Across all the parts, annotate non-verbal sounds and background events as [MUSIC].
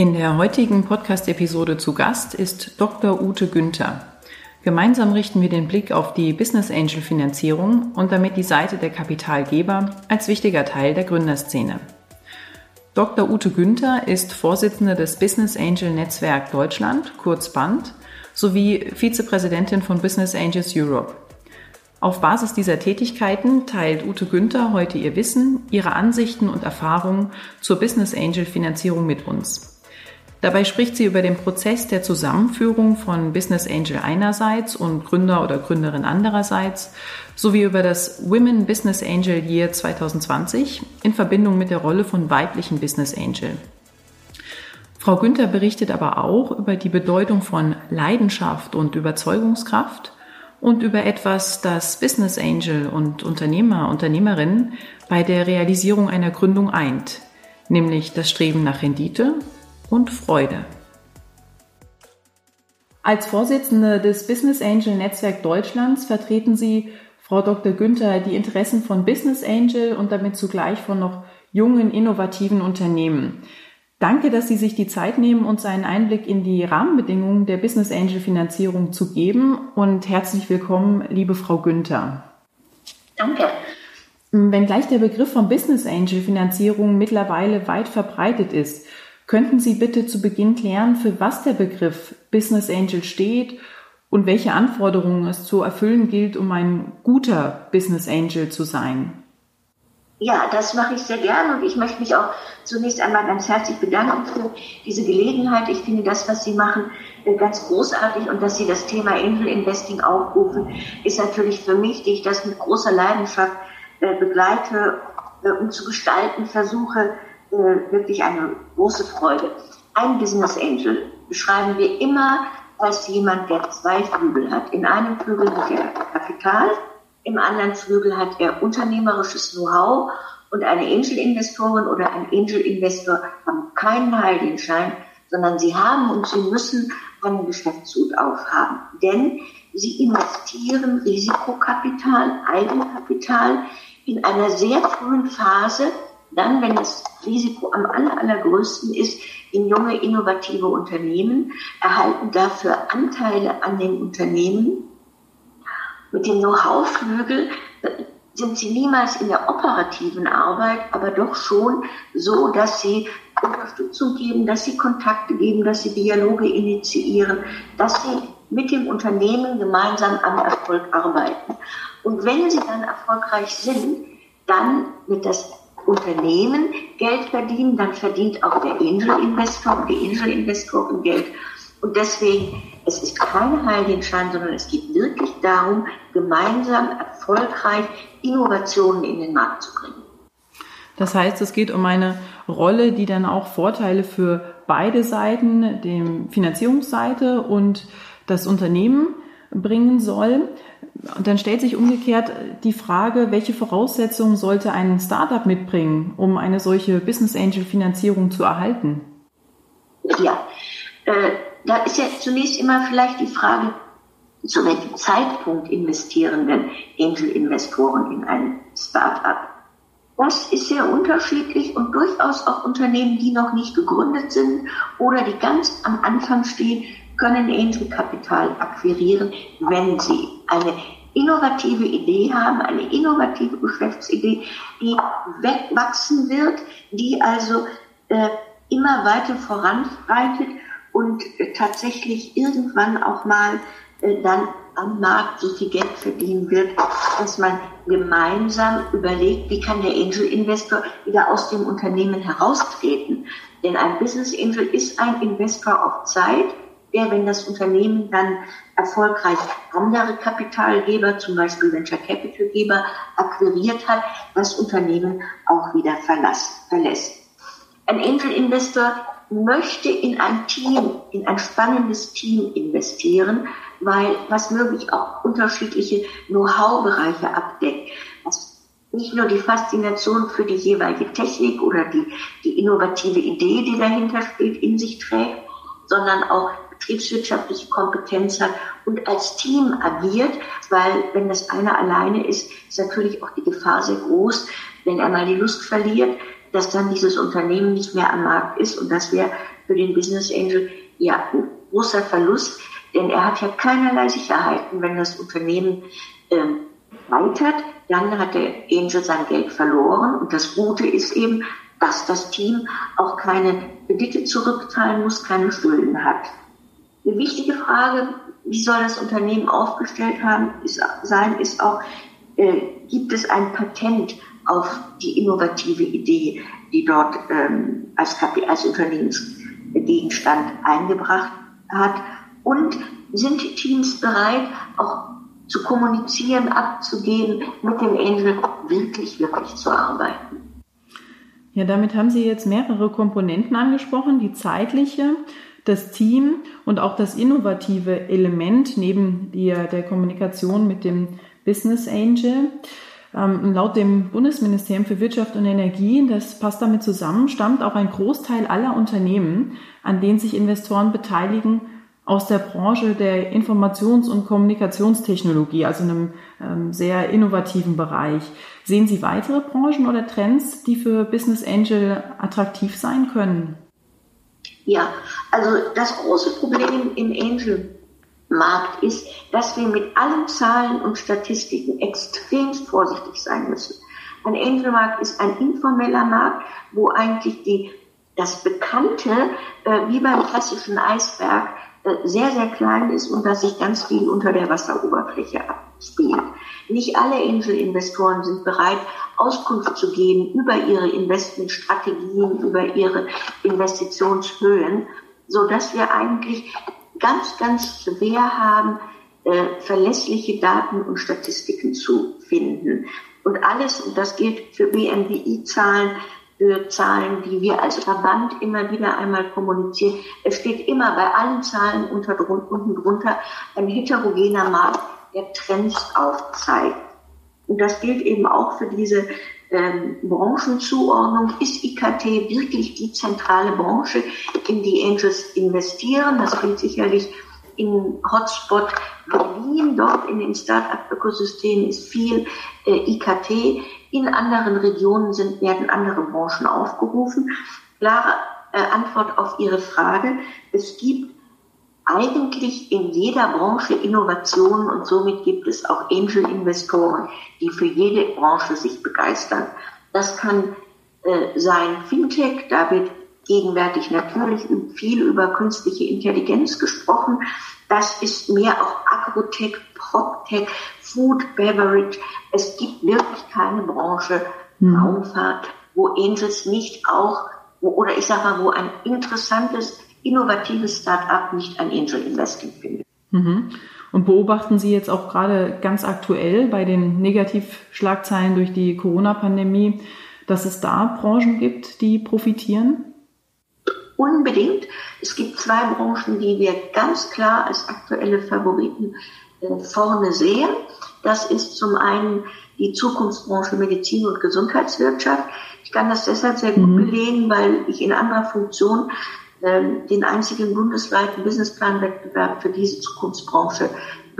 In der heutigen Podcast-Episode zu Gast ist Dr. Ute Günther. Gemeinsam richten wir den Blick auf die Business Angel Finanzierung und damit die Seite der Kapitalgeber als wichtiger Teil der Gründerszene. Dr. Ute Günther ist Vorsitzende des Business Angel Netzwerk Deutschland, kurz BAND, sowie Vizepräsidentin von Business Angels Europe. Auf Basis dieser Tätigkeiten teilt Ute Günther heute ihr Wissen, ihre Ansichten und Erfahrungen zur Business Angel Finanzierung mit uns. Dabei spricht sie über den Prozess der Zusammenführung von Business Angel einerseits und Gründer oder Gründerin andererseits, sowie über das Women Business Angel Year 2020 in Verbindung mit der Rolle von weiblichen Business Angel. Frau Günther berichtet aber auch über die Bedeutung von Leidenschaft und Überzeugungskraft und über etwas, das Business Angel und Unternehmer, Unternehmerinnen bei der Realisierung einer Gründung eint, nämlich das Streben nach Rendite und Freude. Als Vorsitzende des Business Angel Netzwerk Deutschlands vertreten Sie, Frau Dr. Günther, die Interessen von Business Angel und damit zugleich von noch jungen, innovativen Unternehmen. Danke, dass Sie sich die Zeit nehmen, uns einen Einblick in die Rahmenbedingungen der Business Angel Finanzierung zu geben. Und herzlich willkommen, liebe Frau Günther. Danke. Wenngleich der Begriff von Business Angel Finanzierung mittlerweile weit verbreitet ist, könnten Sie bitte zu Beginn klären, für was der Begriff Business Angel steht und welche Anforderungen es zu erfüllen gilt, um ein guter Business Angel zu sein? Ja, das mache ich sehr gerne und ich möchte mich auch zunächst einmal ganz herzlich bedanken für diese Gelegenheit. Ich finde das, was Sie machen, äh, ganz großartig und dass Sie das Thema Angel Investing aufrufen, ist natürlich für mich, die ich das mit großer Leidenschaft äh, begleite äh, und zu gestalten versuche, wirklich eine große Freude. Ein Business Angel beschreiben wir immer als jemand, der zwei Flügel hat. In einem Flügel hat er Kapital im anderen Flügel hat er unternehmerisches Know-how und eine Angel-Investorin oder ein Angel-Investor haben keinen Heiligenschein, sondern sie haben und sie müssen einen Geschäftshut aufhaben. Denn sie investieren Risikokapital, Eigenkapital in einer sehr frühen Phase, dann, wenn das Risiko am aller, allergrößten ist, in junge, innovative Unternehmen, erhalten dafür Anteile an den Unternehmen mit dem Know-how-Flügel sind sie niemals in der operativen Arbeit, aber doch schon so, dass sie Unterstützung geben, dass sie Kontakte geben, dass sie Dialoge initiieren, dass sie mit dem Unternehmen gemeinsam am Erfolg arbeiten. Und wenn sie dann erfolgreich sind, dann wird das Unternehmen Geld verdienen, dann verdient auch der Angel-Investor, die Angel-Investoren Geld. Und deswegen, es ist kein Heiligenschein, sondern es geht wirklich darum, gemeinsam erfolgreich Innovationen in den Markt zu bringen. Das heißt, es geht um eine Rolle, die dann auch Vorteile für beide Seiten, dem Finanzierungsseite und das Unternehmen bringen soll. Und dann stellt sich umgekehrt die Frage, welche Voraussetzungen sollte ein Startup mitbringen, um eine solche Business Angel Finanzierung zu erhalten? Ja, äh, da ist ja zunächst immer vielleicht die Frage, zu welchem Zeitpunkt investieren denn Angel-Investoren in ein Start-up? Das ist sehr unterschiedlich und durchaus auch Unternehmen, die noch nicht gegründet sind oder die ganz am Anfang stehen, können Angel-Kapital akquirieren, wenn sie eine innovative Idee haben, eine innovative Geschäftsidee, die wegwachsen wird, die also äh, immer weiter voranschreitet und äh, tatsächlich irgendwann auch mal äh, dann am Markt so viel Geld verdienen wird, dass man gemeinsam überlegt, wie kann der Angel Investor wieder aus dem Unternehmen heraustreten. Denn ein Business Angel ist ein Investor auf Zeit, der, wenn das Unternehmen dann erfolgreich andere Kapitalgeber, zum Beispiel Venture Capital Geber, akquiriert hat, das Unternehmen auch wieder verlässt. Ein Angel Investor möchte in ein Team, in ein spannendes Team investieren, weil was möglich auch unterschiedliche Know-how-Bereiche abdeckt, was nicht nur die Faszination für die jeweilige Technik oder die, die innovative Idee, die dahinter steht, in sich trägt, sondern auch betriebswirtschaftliche Kompetenz hat und als Team agiert, weil wenn das einer alleine ist, ist natürlich auch die Gefahr sehr groß, wenn er mal die Lust verliert, dass dann dieses Unternehmen nicht mehr am Markt ist und das wäre für den Business Angel ja ein großer Verlust, denn er hat ja keinerlei Sicherheiten, wenn das Unternehmen ähm, weitert, dann hat der Angel sein Geld verloren und das Gute ist eben, dass das Team auch keine Kredite zurückzahlen muss, keine Schulden hat. Eine wichtige Frage, wie soll das Unternehmen aufgestellt haben, ist, sein, ist auch, äh, gibt es ein Patent auf die innovative Idee, die dort ähm, als, als Unternehmensgegenstand eingebracht hat? Und sind die Teams bereit, auch zu kommunizieren, abzugeben, mit dem Angel wirklich, wirklich zu arbeiten? Ja, damit haben Sie jetzt mehrere Komponenten angesprochen, die zeitliche, das Team und auch das innovative Element neben der, der Kommunikation mit dem Business Angel. Ähm, laut dem Bundesministerium für Wirtschaft und Energie, das passt damit zusammen, stammt auch ein Großteil aller Unternehmen, an denen sich Investoren beteiligen, aus der Branche der Informations- und Kommunikationstechnologie, also einem ähm, sehr innovativen Bereich. Sehen Sie weitere Branchen oder Trends, die für Business Angel attraktiv sein können? Ja, also das große Problem im Angel-Markt ist, dass wir mit allen Zahlen und Statistiken extrem vorsichtig sein müssen. Ein Angel-Markt ist ein informeller Markt, wo eigentlich die, das Bekannte, äh, wie beim klassischen Eisberg, sehr, sehr klein ist und dass sich ganz viel unter der Wasseroberfläche abspielt. Nicht alle Angel-Investoren sind bereit, Auskunft zu geben über ihre Investmentstrategien, über ihre Investitionshöhen, so dass wir eigentlich ganz, ganz schwer haben, äh, verlässliche Daten und Statistiken zu finden. Und alles, und das gilt für BMWI-Zahlen, für Zahlen, die wir als Verband immer wieder einmal kommunizieren. Es steht immer bei allen Zahlen unter, unten drunter ein heterogener Markt, der Trends aufzeigt. Und das gilt eben auch für diese ähm, Branchenzuordnung. Ist IKT wirklich die zentrale Branche, in die Angels investieren? Das gilt sicherlich in Hotspot Berlin. Dort in dem Start-up-Ökosystem ist viel äh, IKT. In anderen Regionen sind, werden andere Branchen aufgerufen. Klare äh, Antwort auf Ihre Frage. Es gibt eigentlich in jeder Branche Innovationen und somit gibt es auch Angel-Investoren, die für jede Branche sich begeistern. Das kann äh, sein Fintech, da wird gegenwärtig natürlich viel über künstliche Intelligenz gesprochen. Das ist mehr auch Agrotech, PropTech, Food, Beverage. Es gibt wirklich keine Branche, mhm. Raumfahrt, wo Angels nicht auch, wo, oder ich sage mal, wo ein interessantes innovatives Start-up nicht ein Angel Investing findet. Mhm. Und beobachten Sie jetzt auch gerade ganz aktuell bei den Negativschlagzeilen durch die Corona-Pandemie, dass es da Branchen gibt, die profitieren? Unbedingt. Es gibt zwei Branchen, die wir ganz klar als aktuelle Favoriten vorne sehen. Das ist zum einen die Zukunftsbranche Medizin und Gesundheitswirtschaft. Ich kann das deshalb sehr gut mhm. belegen, weil ich in anderer Funktion den einzigen bundesweiten Businessplanwettbewerb für diese Zukunftsbranche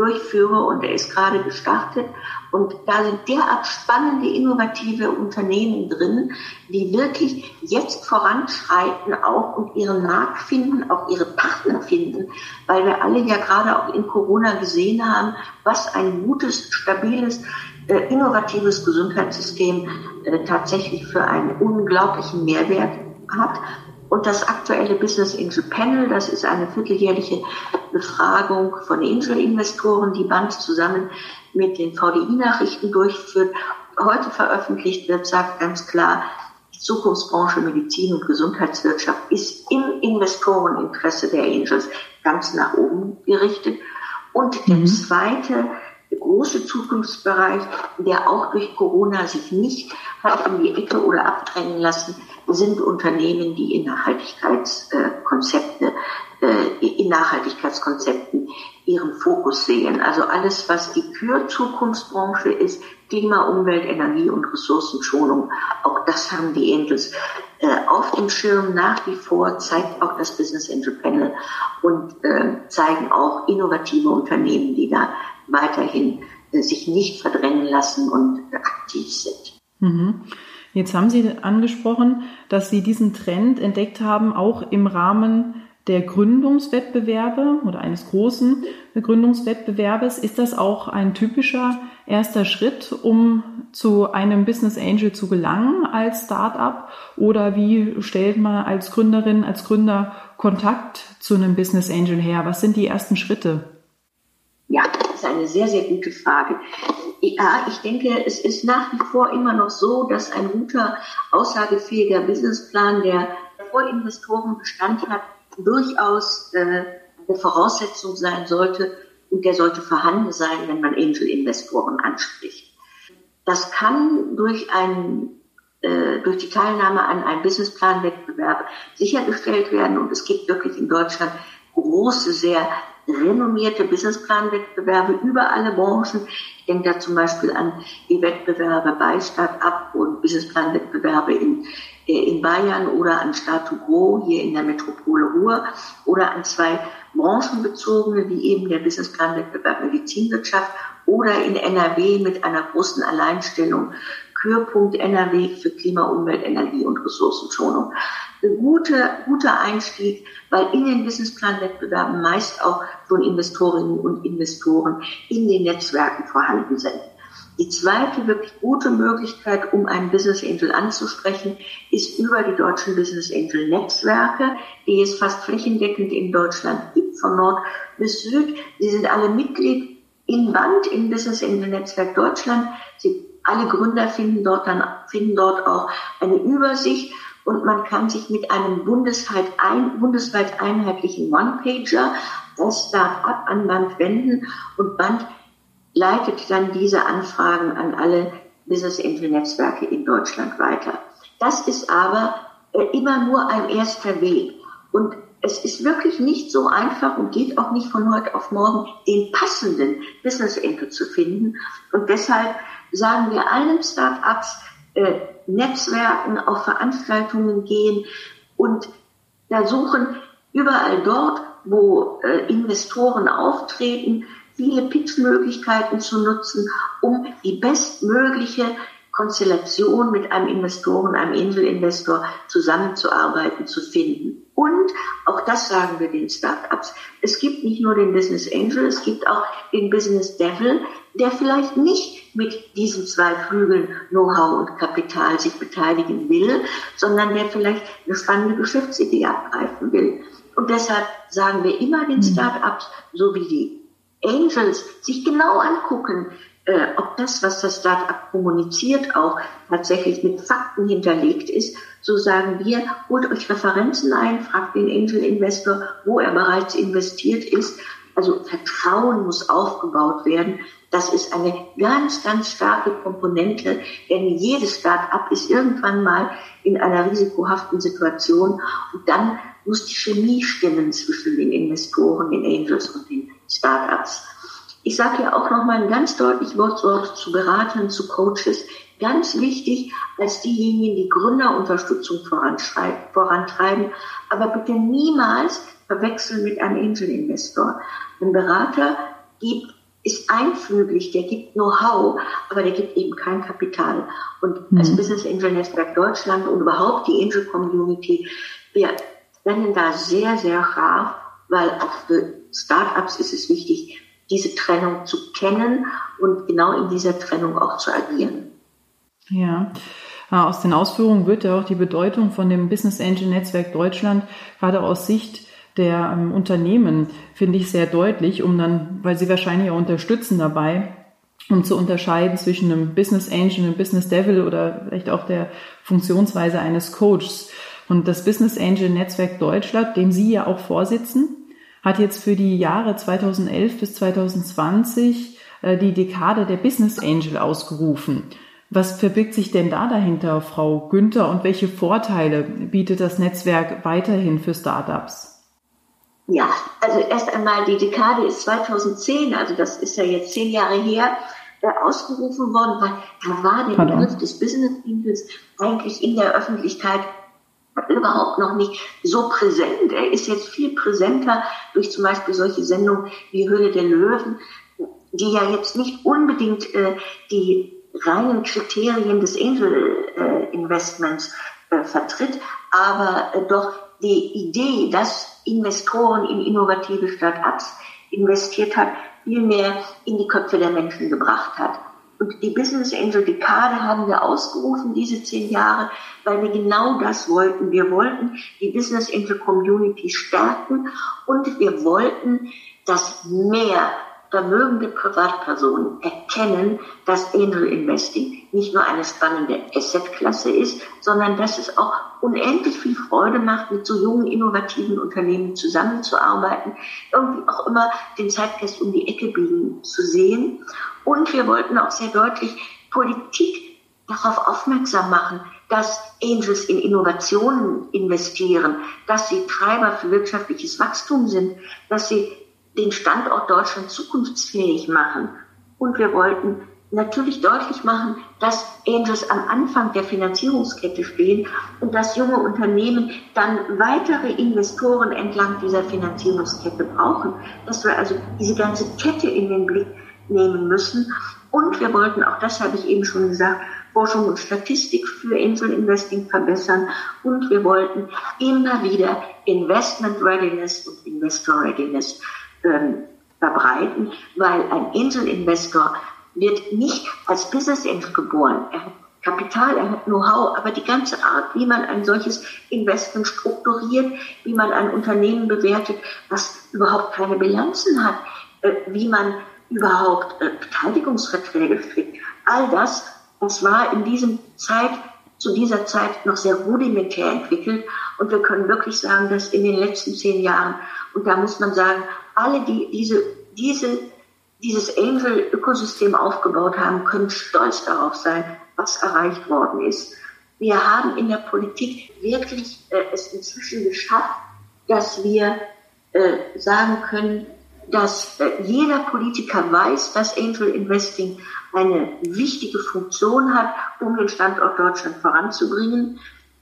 durchführe und er ist gerade gestartet. Und da sind derart spannende, innovative Unternehmen drin, die wirklich jetzt voranschreiten auch und ihren Markt finden, auch ihre Partner finden, weil wir alle ja gerade auch in Corona gesehen haben, was ein gutes, stabiles, äh, innovatives Gesundheitssystem äh, tatsächlich für einen unglaublichen Mehrwert hat. Und das aktuelle Business Angel Panel, das ist eine vierteljährliche Befragung von Angel-Investoren, die Band zusammen mit den VDI-Nachrichten durchführt, heute veröffentlicht wird, sagt ganz klar, die Zukunftsbranche Medizin und Gesundheitswirtschaft ist im Investoreninteresse der Angels ganz nach oben gerichtet. Und der mhm. zweite große Zukunftsbereich, der auch durch Corona sich nicht hat in die Ecke oder abdrängen lassen, sind Unternehmen, die in Nachhaltigkeitskonzepte, äh, in Nachhaltigkeitskonzepten ihren Fokus sehen. Also alles, was die Für-Zukunftsbranche ist, Klima, Umwelt, Energie und Ressourcenschonung, auch das haben die Angels äh, auf dem Schirm nach wie vor, zeigt auch das Business Angel Panel und äh, zeigen auch innovative Unternehmen, die da weiterhin äh, sich nicht verdrängen lassen und aktiv sind. Mhm. Jetzt haben Sie angesprochen, dass Sie diesen Trend entdeckt haben, auch im Rahmen der Gründungswettbewerbe oder eines großen Gründungswettbewerbes. Ist das auch ein typischer erster Schritt, um zu einem Business Angel zu gelangen als Startup? Oder wie stellt man als Gründerin, als Gründer Kontakt zu einem Business Angel her? Was sind die ersten Schritte? Ja, ist eine sehr, sehr gute Frage. Ja, ich denke, es ist nach wie vor immer noch so, dass ein guter, aussagefähiger Businessplan, der vor Investoren Bestand hat, durchaus äh, eine Voraussetzung sein sollte und der sollte vorhanden sein, wenn man Angel-Investoren anspricht. Das kann durch ein äh, durch die Teilnahme an einem Businessplan-Wettbewerb sichergestellt werden. Und es gibt wirklich in Deutschland große, sehr renommierte Businessplan-Wettbewerbe über alle Branchen. Ich denke da zum Beispiel an die Wettbewerbe bei Start-up und Businessplan-Wettbewerbe in, äh, in Bayern oder an to Grow hier in der Metropole Ruhr oder an zwei branchenbezogene, wie eben der Businessplan-Wettbewerb Medizinwirtschaft oder in NRW mit einer großen Alleinstellung Höhepunkt NRW für Klima, Umwelt, Energie und Ressourcenschonung. Ein guter, guter Einstieg, weil in den Businessplan-Wettbewerben meist auch schon Investorinnen und Investoren in den Netzwerken vorhanden sind. Die zweite wirklich gute Möglichkeit, um einen Business Angel anzusprechen, ist über die deutschen Business Angel Netzwerke, die es fast flächendeckend in Deutschland gibt, von Nord bis Süd. Sie sind alle Mitglied in Band im Business Angel Netzwerk Deutschland. Sie alle Gründer finden dort dann, finden dort auch eine Übersicht und man kann sich mit einem bundesweit, ein, bundesweit einheitlichen One-Pager das Start-up an Band wenden und Band leitet dann diese Anfragen an alle Business Angel Netzwerke in Deutschland weiter. Das ist aber äh, immer nur ein erster Weg und es ist wirklich nicht so einfach und geht auch nicht von heute auf morgen, den passenden Business Angel zu finden. Und deshalb sagen wir allen Start-ups, äh, Netzwerken, auf Veranstaltungen gehen und da suchen überall dort, wo äh, Investoren auftreten, viele Pitch-Möglichkeiten zu nutzen, um die bestmögliche Konstellation mit einem Investoren, einem Angel-Investor zusammenzuarbeiten, zu finden. Und auch das sagen wir den Startups. Es gibt nicht nur den Business Angel, es gibt auch den Business Devil, der vielleicht nicht mit diesen zwei Flügeln Know-how und Kapital sich beteiligen will, sondern der vielleicht eine spannende Geschäftsidee abgreifen will. Und deshalb sagen wir immer den mhm. Startups, so wie die Angels, sich genau angucken, äh, ob das, was das Startup kommuniziert, auch tatsächlich mit Fakten hinterlegt ist. So sagen wir, holt euch Referenzen ein, fragt den Angel Investor, wo er bereits investiert ist. Also Vertrauen muss aufgebaut werden. Das ist eine ganz, ganz starke Komponente, denn jedes Start-up ist irgendwann mal in einer risikohaften Situation und dann muss die Chemie stimmen zwischen den Investoren, den Angels und den Start-ups. Ich sage ja auch noch mal ein ganz deutliches Wort zu Beratern, zu Coaches. Ganz wichtig als diejenigen, die Gründerunterstützung vorantreiben, aber bitte niemals verwechseln mit einem Angel-Investor. Ein Berater gibt, ist einflügelig, der gibt Know-how, aber der gibt eben kein Kapital. Und mhm. als Business Angel Netzwerk Deutschland und überhaupt die Angel Community, wir rennen da sehr, sehr scharf, weil auch für Startups ist es wichtig, diese Trennung zu kennen und genau in dieser Trennung auch zu agieren. Ja. Aus den Ausführungen wird ja auch die Bedeutung von dem Business Angel Netzwerk Deutschland gerade aus Sicht der ähm, Unternehmen, finde ich, sehr deutlich, um dann, weil sie wahrscheinlich auch unterstützen dabei, um zu unterscheiden zwischen einem Business Angel, einem Business Devil oder vielleicht auch der Funktionsweise eines Coaches. Und das Business Angel Netzwerk Deutschland, dem Sie ja auch vorsitzen, hat jetzt für die Jahre 2011 bis 2020 äh, die Dekade der Business Angel ausgerufen. Was verbirgt sich denn da dahinter, Frau Günther, und welche Vorteile bietet das Netzwerk weiterhin für Startups? Ja, also erst einmal die Dekade ist 2010, also das ist ja jetzt zehn Jahre her, äh, ausgerufen worden, weil da war der Begriff des Business Angels eigentlich in der Öffentlichkeit überhaupt noch nicht so präsent. Er ist jetzt viel präsenter durch zum Beispiel solche Sendungen wie Höhle der Löwen, die ja jetzt nicht unbedingt äh, die reinen Kriterien des Angel äh, Investments äh, vertritt, aber äh, doch die Idee, dass Investoren in innovative Start-ups investiert hat, viel mehr in die Köpfe der Menschen gebracht hat. Und die Business Angel Dekade haben wir ausgerufen, diese zehn Jahre, weil wir genau das wollten. Wir wollten die Business Angel Community stärken und wir wollten, dass mehr vermögende Privatpersonen erkennen, dass Angel Investing nicht nur eine spannende Assetklasse ist, sondern dass es auch unendlich viel Freude macht, mit so jungen, innovativen Unternehmen zusammenzuarbeiten, irgendwie auch immer den Zeitgeist um die Ecke biegen zu sehen. Und wir wollten auch sehr deutlich Politik darauf aufmerksam machen, dass Angels in Innovationen investieren, dass sie Treiber für wirtschaftliches Wachstum sind, dass sie den Standort Deutschland zukunftsfähig machen. Und wir wollten natürlich deutlich machen, dass Angels am Anfang der Finanzierungskette stehen und dass junge Unternehmen dann weitere Investoren entlang dieser Finanzierungskette brauchen, dass wir also diese ganze Kette in den Blick nehmen müssen. Und wir wollten, auch das habe ich eben schon gesagt, Forschung und Statistik für Angel Investing verbessern und wir wollten immer wieder Investment Readiness und Investor Readiness ähm, verbreiten, weil ein Angel-Investor wird nicht als Business Angel geboren. Er hat Kapital, er hat Know-how, aber die ganze Art, wie man ein solches Investment strukturiert, wie man ein Unternehmen bewertet, was überhaupt keine Bilanzen hat, äh, wie man überhaupt äh, Beteiligungsverträge strickt, all das, das war in diesem Zeit, zu dieser Zeit noch sehr rudimentär entwickelt und wir können wirklich sagen, dass in den letzten zehn Jahren, und da muss man sagen, alle, die diese, diese, dieses Angel-Ökosystem aufgebaut haben, können stolz darauf sein, was erreicht worden ist. Wir haben in der Politik wirklich äh, es inzwischen geschafft, dass wir äh, sagen können, dass äh, jeder Politiker weiß, dass Angel Investing eine wichtige Funktion hat, um den Standort Deutschland voranzubringen.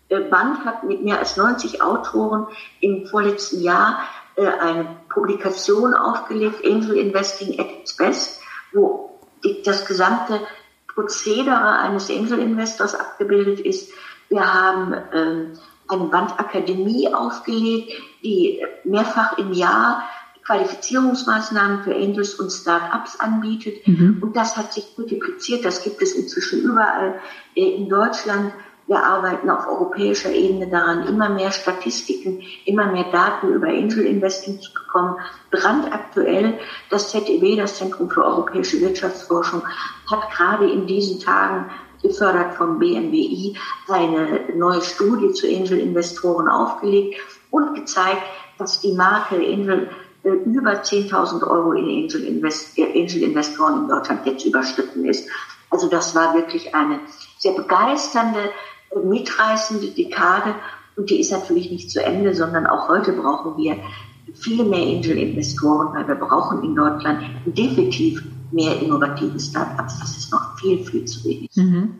Äh, Band hat mit mehr als 90 Autoren im vorletzten Jahr eine Publikation aufgelegt, Angel Investing at its best, wo die, das gesamte Prozedere eines Angel Investors abgebildet ist. Wir haben ähm, eine Bandakademie aufgelegt, die mehrfach im Jahr Qualifizierungsmaßnahmen für Angels und Start-ups anbietet. Mhm. Und das hat sich multipliziert. Das gibt es inzwischen überall äh, in Deutschland. Wir arbeiten auf europäischer Ebene daran, immer mehr Statistiken, immer mehr Daten über Angel Investing zu bekommen. Brandaktuell, das ZEW, das Zentrum für europäische Wirtschaftsforschung, hat gerade in diesen Tagen gefördert vom BMWI eine neue Studie zu Angel Investoren aufgelegt und gezeigt, dass die Marke Angel äh, über 10.000 Euro in Angel, äh, Investoren in Deutschland jetzt überschritten ist. Also das war wirklich eine sehr begeisternde mitreißende Dekade und die ist natürlich nicht zu Ende, sondern auch heute brauchen wir viel mehr Angel-Investoren, weil wir brauchen in Deutschland definitiv mehr innovative Startups. Das ist noch viel, viel zu wenig. Mhm.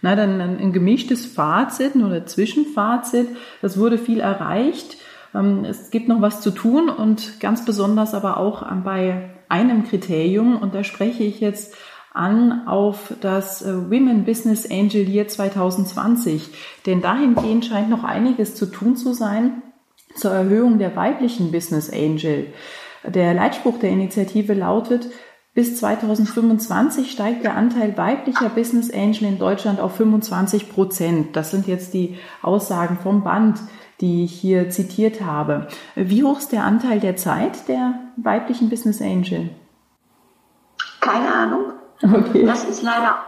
Na, dann ein gemischtes Fazit oder Zwischenfazit. Es wurde viel erreicht. Ähm, es gibt noch was zu tun und ganz besonders aber auch bei einem Kriterium. Und da spreche ich jetzt an auf das äh, Women Business Angel Year 2020. Denn dahingehend scheint noch einiges zu tun zu sein zur Erhöhung der weiblichen Business Angel. Der Leitspruch der Initiative lautet, bis 2025 steigt der Anteil weiblicher Business Angel in Deutschland auf 25 Prozent. Das sind jetzt die Aussagen vom Band, die ich hier zitiert habe. Wie hoch ist der Anteil der Zeit der weiblichen Business Angel? Keine Ahnung. Okay. Das ist leider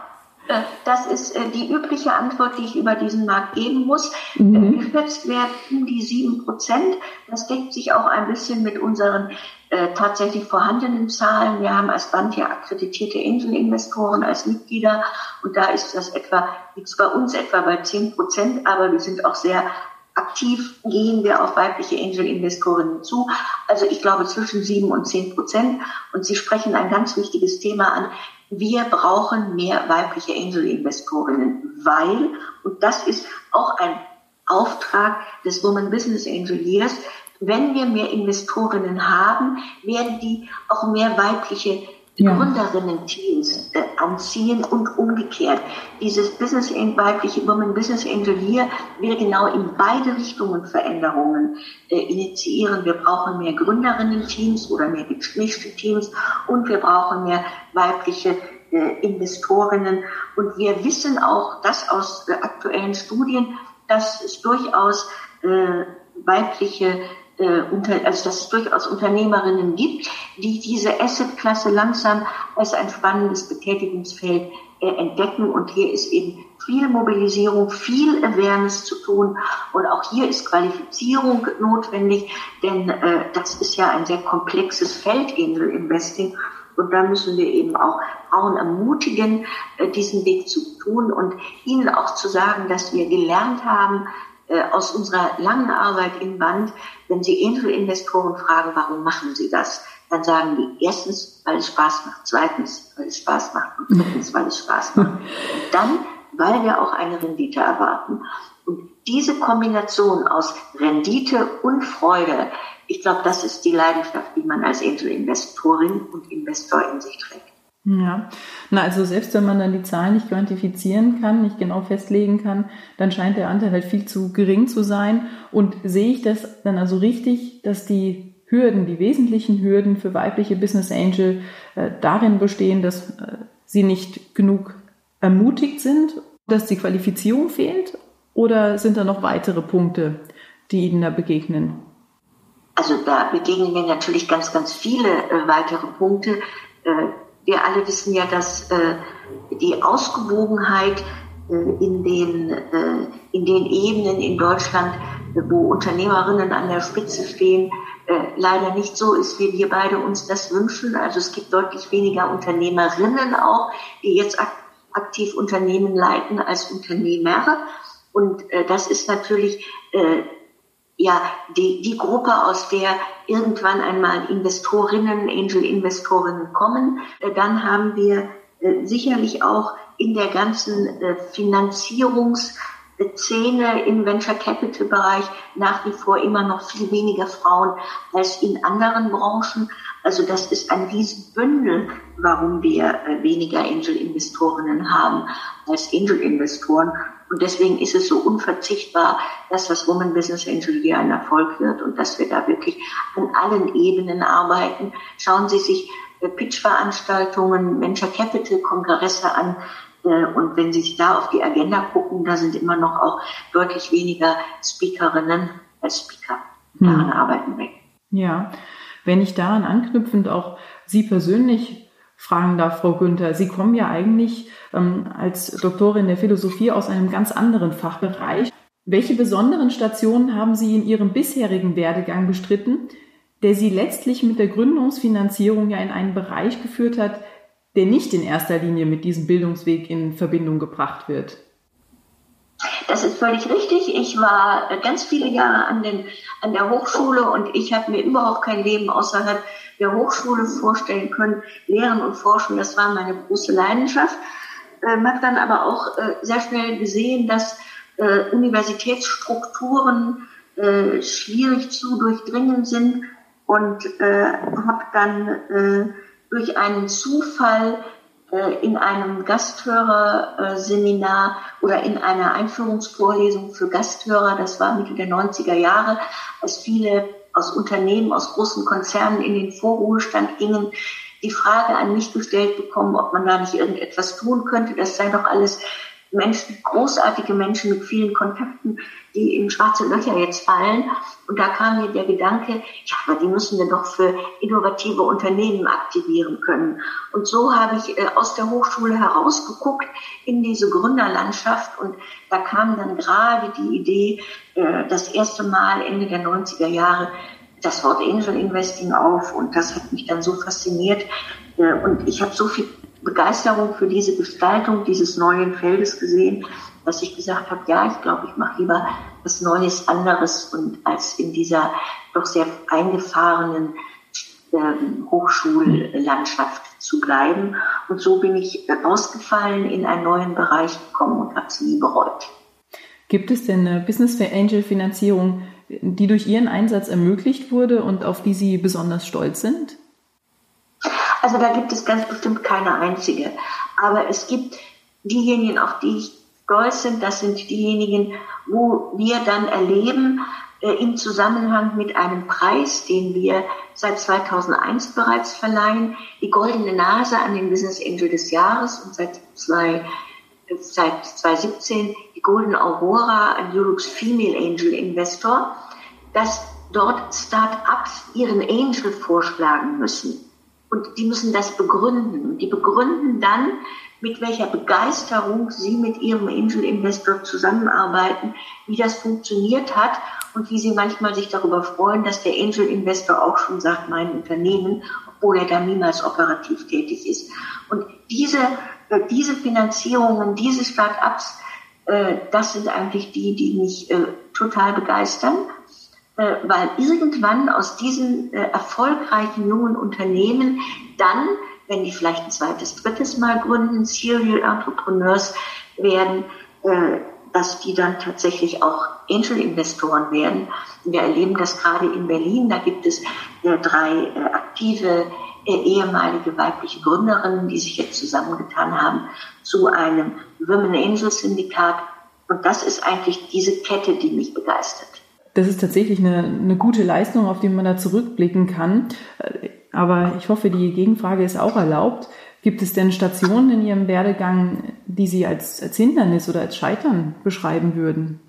äh, das ist äh, die übliche Antwort, die ich über diesen Markt geben muss. Mhm. Äh, geschätzt werden um die sieben Prozent. Das deckt sich auch ein bisschen mit unseren äh, tatsächlich vorhandenen Zahlen. Wir haben als Band ja akkreditierte Angel-Investoren als Mitglieder und da ist das etwa, liegt bei uns etwa bei 10 Prozent, aber wir sind auch sehr aktiv, gehen wir auf weibliche Angel-Investorinnen zu. Also ich glaube zwischen 7 und 10 Prozent. Und Sie sprechen ein ganz wichtiges Thema an. Wir brauchen mehr weibliche Angel-Investorinnen, weil, und das ist auch ein Auftrag des Woman Business Angel Years, wenn wir mehr Investorinnen haben, werden die auch mehr weibliche ja. Gründerinnen-Teams äh, anziehen und umgekehrt. Dieses Business weibliche Women Business Angel hier will genau in beide Richtungen Veränderungen äh, initiieren. Wir brauchen mehr Gründerinnen-Teams oder mehr gemischte Teams und wir brauchen mehr weibliche äh, Investorinnen. Und wir wissen auch, dass aus äh, aktuellen Studien, dass es durchaus äh, weibliche äh, also dass es durchaus Unternehmerinnen gibt, die diese Assetklasse langsam als ein spannendes Betätigungsfeld äh, entdecken. Und hier ist eben viel Mobilisierung, viel Awareness zu tun. Und auch hier ist Qualifizierung notwendig, denn äh, das ist ja ein sehr komplexes Feld, Angel Investing. Und da müssen wir eben auch Frauen ermutigen, diesen Weg zu tun und ihnen auch zu sagen, dass wir gelernt haben, aus unserer langen Arbeit im Band, wenn Sie Angel-Investoren fragen, warum machen Sie das? Dann sagen die erstens, weil es Spaß macht, zweitens, weil es Spaß macht und drittens, weil es Spaß macht. Und [LAUGHS] dann, weil wir auch eine Rendite erwarten. Und diese Kombination aus Rendite und Freude, ich glaube, das ist die Leidenschaft, die man als Angel-Investorin und Investor in sich trägt. Ja, na also selbst wenn man dann die Zahlen nicht quantifizieren kann, nicht genau festlegen kann, dann scheint der Anteil halt viel zu gering zu sein. Und sehe ich das dann also richtig, dass die Hürden, die wesentlichen Hürden für weibliche Business Angel äh, darin bestehen, dass äh, sie nicht genug ermutigt sind, dass die Qualifizierung fehlt? Oder sind da noch weitere Punkte, die Ihnen da begegnen? Also da begegnen mir natürlich ganz, ganz viele äh, weitere Punkte. Wir alle wissen ja, dass äh, die Ausgewogenheit äh, in, den, äh, in den Ebenen in Deutschland, wo Unternehmerinnen an der Spitze stehen, äh, leider nicht so ist, wie wir beide uns das wünschen. Also es gibt deutlich weniger Unternehmerinnen auch, die jetzt ak aktiv Unternehmen leiten als Unternehmer. Und äh, das ist natürlich äh, ja die, die Gruppe, aus der irgendwann einmal Investorinnen, Angel-Investorinnen kommen. Äh, dann haben wir äh, sicherlich auch in der ganzen äh, Finanzierungsszene im Venture Capital Bereich nach wie vor immer noch viel weniger Frauen als in anderen Branchen. Also das ist ein Riesenbündel, warum wir weniger Angel-Investorinnen haben als Angel-Investoren. Und deswegen ist es so unverzichtbar, dass das Woman Business Angel hier ein Erfolg wird und dass wir da wirklich an allen Ebenen arbeiten. Schauen Sie sich äh, Pitch-Veranstaltungen, Venture Capital Kongresse an. Äh, und wenn Sie sich da auf die Agenda gucken, da sind immer noch auch deutlich weniger Speakerinnen als Speaker. Daran hm. arbeiten wir. Ja, wenn ich daran anknüpfend auch Sie persönlich fragen darf, Frau Günther. Sie kommen ja eigentlich als Doktorin der Philosophie aus einem ganz anderen Fachbereich. Welche besonderen Stationen haben Sie in Ihrem bisherigen Werdegang bestritten, der Sie letztlich mit der Gründungsfinanzierung ja in einen Bereich geführt hat, der nicht in erster Linie mit diesem Bildungsweg in Verbindung gebracht wird? Das ist völlig richtig. Ich war ganz viele Jahre an, den, an der Hochschule und ich habe mir überhaupt kein Leben außerhalb der Hochschule vorstellen können. Lehren und Forschen, das war meine große Leidenschaft. Ähm, habe dann aber auch äh, sehr schnell gesehen, dass äh, Universitätsstrukturen äh, schwierig zu durchdringen sind und äh, habe dann äh, durch einen Zufall äh, in einem Gasthörerseminar oder in einer Einführungsvorlesung für Gasthörer, das war Mitte der 90er Jahre, als viele aus Unternehmen, aus großen Konzernen in den Vorruhestand gingen, die Frage an mich gestellt bekommen, ob man da nicht irgendetwas tun könnte. Das sei doch alles Menschen, großartige Menschen mit vielen Kontakten, die in schwarze Löcher jetzt fallen. Und da kam mir der Gedanke, ja, aber die müssen wir doch für innovative Unternehmen aktivieren können. Und so habe ich äh, aus der Hochschule herausgeguckt in diese Gründerlandschaft und da kam dann gerade die Idee, äh, das erste Mal Ende der 90er Jahre das Wort Angel Investing auf und das hat mich dann so fasziniert äh, und ich habe so viel Begeisterung für diese Gestaltung dieses neuen Feldes gesehen, dass ich gesagt habe, ja, ich glaube, ich mache lieber was Neues, anderes und als in dieser doch sehr eingefahrenen äh, Hochschullandschaft zu bleiben. Und so bin ich rausgefallen, in einen neuen Bereich gekommen und habe es nie bereut. Gibt es denn eine Business Angel Finanzierung, die durch Ihren Einsatz ermöglicht wurde und auf die Sie besonders stolz sind? Also da gibt es ganz bestimmt keine einzige. Aber es gibt diejenigen, auf die ich stolz bin, das sind diejenigen, wo wir dann erleben, äh, im Zusammenhang mit einem Preis, den wir seit 2001 bereits verleihen, die goldene Nase an den Business Angel des Jahres und seit, zwei, seit 2017 die Golden Aurora an Europe's Female Angel Investor, dass dort Start-ups ihren Angel vorschlagen müssen. Und die müssen das begründen. Und die begründen dann, mit welcher Begeisterung sie mit ihrem Angel Investor zusammenarbeiten, wie das funktioniert hat und wie sie manchmal sich darüber freuen, dass der Angel Investor auch schon sagt, mein Unternehmen, obwohl er da niemals operativ tätig ist. Und diese, diese Finanzierungen, diese Start-ups, äh, das sind eigentlich die, die mich äh, total begeistern äh, weil irgendwann aus diesen äh, erfolgreichen jungen Unternehmen dann, wenn die vielleicht ein zweites, drittes Mal gründen, Serial Entrepreneurs werden, äh, dass die dann tatsächlich auch Angel-Investoren werden. Wir erleben das gerade in Berlin. Da gibt es drei aktive ehemalige weibliche Gründerinnen, die sich jetzt zusammengetan haben zu einem Women Angel Syndikat. Und das ist eigentlich diese Kette, die mich begeistert das ist tatsächlich eine, eine gute Leistung, auf die man da zurückblicken kann. Aber ich hoffe, die Gegenfrage ist auch erlaubt. Gibt es denn Stationen in Ihrem Werdegang, die Sie als, als Hindernis oder als Scheitern beschreiben würden?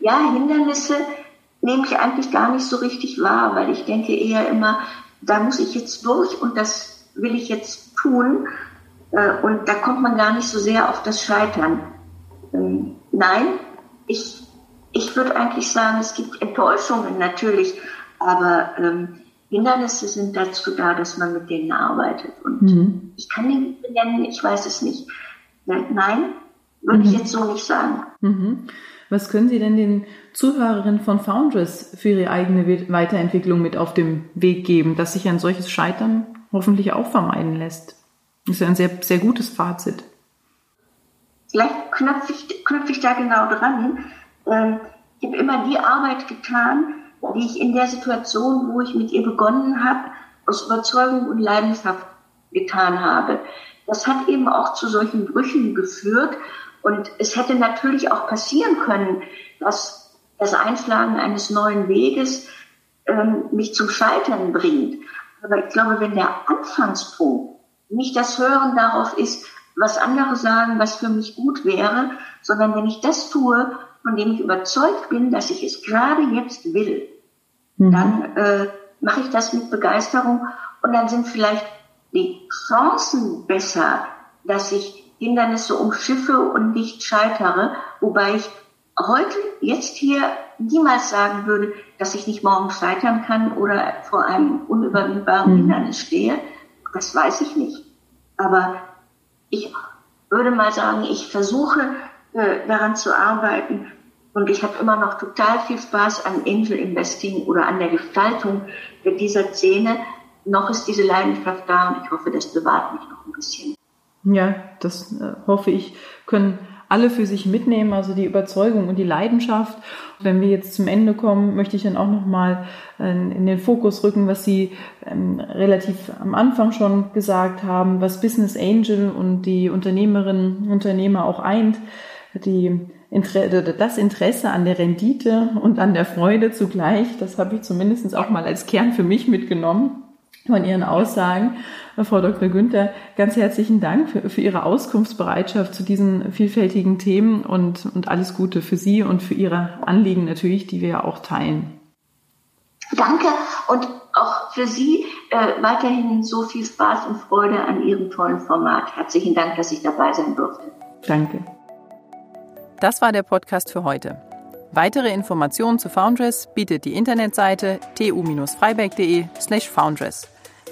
Ja, Hindernisse nehme ich eigentlich gar nicht so richtig wahr, weil ich denke eher immer, da muss ich jetzt durch und das will ich jetzt tun. Äh, und da kommt man gar nicht so sehr auf das Scheitern. Ähm, nein, ich ich würde eigentlich sagen, es gibt Enttäuschungen natürlich, aber ähm, Hindernisse sind dazu da, dass man mit denen arbeitet. Und mhm. ich kann die benennen, ich weiß es nicht. Nein, würde mhm. ich jetzt so nicht sagen. Mhm. Was können Sie denn den Zuhörerinnen von Foundress für ihre eigene Weiterentwicklung mit auf dem Weg geben, dass sich ein solches Scheitern hoffentlich auch vermeiden lässt? Das ist ja ein sehr, sehr gutes Fazit. Vielleicht knüpfe ich, knüpfe ich da genau dran. Ähm, ich habe immer die Arbeit getan, die ich in der Situation, wo ich mit ihr begonnen habe, aus Überzeugung und Leidenschaft getan habe. Das hat eben auch zu solchen Brüchen geführt. Und es hätte natürlich auch passieren können, dass das Einschlagen eines neuen Weges ähm, mich zum Scheitern bringt. Aber ich glaube, wenn der Anfangspunkt nicht das Hören darauf ist, was andere sagen, was für mich gut wäre, sondern wenn ich das tue, von dem ich überzeugt bin, dass ich es gerade jetzt will, mhm. dann äh, mache ich das mit Begeisterung und dann sind vielleicht die Chancen besser, dass ich Hindernisse umschiffe und nicht scheitere, wobei ich heute, jetzt hier niemals sagen würde, dass ich nicht morgen scheitern kann oder vor einem unüberwindbaren mhm. Hindernis stehe. Das weiß ich nicht. Aber ich würde mal sagen, ich versuche äh, daran zu arbeiten. Und ich habe immer noch total viel Spaß an Angel Investing oder an der Gestaltung dieser Szene. Noch ist diese Leidenschaft da und ich hoffe, das bewahrt mich noch ein bisschen. Ja, das äh, hoffe ich, können alle für sich mitnehmen, also die Überzeugung und die Leidenschaft. Wenn wir jetzt zum Ende kommen, möchte ich dann auch nochmal äh, in den Fokus rücken, was Sie ähm, relativ am Anfang schon gesagt haben, was Business Angel und die Unternehmerinnen und Unternehmer auch eint die das Interesse an der Rendite und an der Freude zugleich, das habe ich zumindest auch mal als Kern für mich mitgenommen von Ihren Aussagen. Frau Dr. Günther, ganz herzlichen Dank für, für, Ihre Auskunftsbereitschaft zu diesen vielfältigen Themen und, und alles Gute für Sie und für Ihre Anliegen natürlich, die wir ja auch teilen. Danke und auch für Sie äh, weiterhin so viel Spaß und Freude an Ihrem tollen Format. Herzlichen Dank, dass ich dabei sein durfte. Danke. Das war der Podcast für heute. Weitere Informationen zu Foundress bietet die Internetseite tu-freiberg.de/foundress.